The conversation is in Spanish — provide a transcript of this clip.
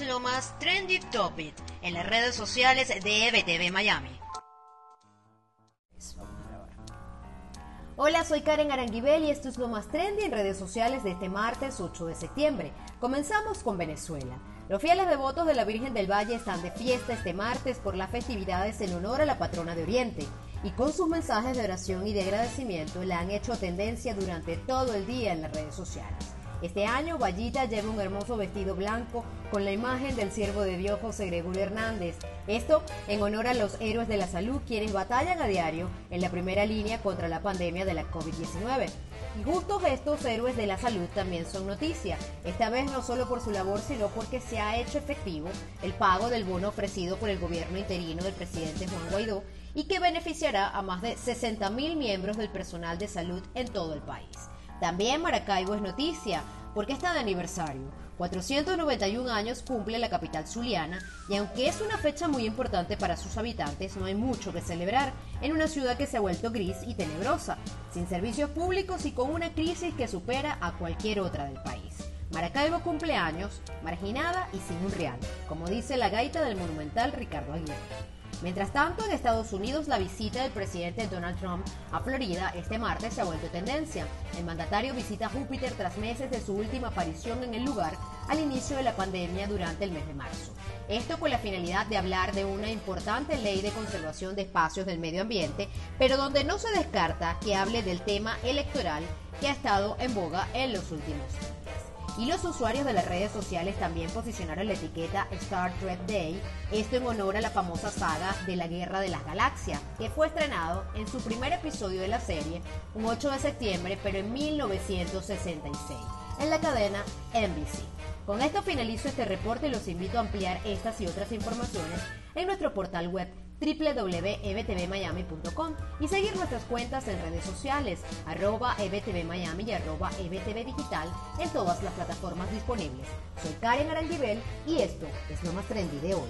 es lo más trendy topic en las redes sociales de EBTV Miami. Hola, soy Karen Aranguibel y esto es lo más trendy en redes sociales de este martes 8 de septiembre. Comenzamos con Venezuela. Los fieles devotos de la Virgen del Valle están de fiesta este martes por las festividades en honor a la patrona de Oriente y con sus mensajes de oración y de agradecimiento la han hecho tendencia durante todo el día en las redes sociales. Este año, Vallita lleva un hermoso vestido blanco con la imagen del siervo de Dios José Gregorio Hernández. Esto en honor a los héroes de la salud quienes batallan a diario en la primera línea contra la pandemia de la COVID-19. Y justos estos héroes de la salud también son noticia, esta vez no solo por su labor, sino porque se ha hecho efectivo el pago del bono ofrecido por el gobierno interino del presidente Juan Guaidó y que beneficiará a más de 60.000 miembros del personal de salud en todo el país. También Maracaibo es noticia, porque está de aniversario. 491 años cumple la capital zuliana y aunque es una fecha muy importante para sus habitantes, no hay mucho que celebrar en una ciudad que se ha vuelto gris y tenebrosa, sin servicios públicos y con una crisis que supera a cualquier otra del país. Maracaibo cumple años, marginada y sin un real, como dice la gaita del monumental Ricardo Aguirre. Mientras tanto, en Estados Unidos, la visita del presidente Donald Trump a Florida este martes se ha vuelto tendencia. El mandatario visita Júpiter tras meses de su última aparición en el lugar al inicio de la pandemia durante el mes de marzo. Esto con la finalidad de hablar de una importante ley de conservación de espacios del medio ambiente, pero donde no se descarta que hable del tema electoral que ha estado en boga en los últimos años. Y los usuarios de las redes sociales también posicionaron la etiqueta Star Trek Day, esto en honor a la famosa saga de la Guerra de las Galaxias, que fue estrenado en su primer episodio de la serie un 8 de septiembre, pero en 1966, en la cadena NBC. Con esto finalizo este reporte y los invito a ampliar estas y otras informaciones en nuestro portal web www.ebtvmiami.com y seguir nuestras cuentas en redes sociales, arroba ebtvmiami y arroba ebtvdigital en todas las plataformas disponibles. Soy Karen Aranguibel y esto es lo más trendy de hoy.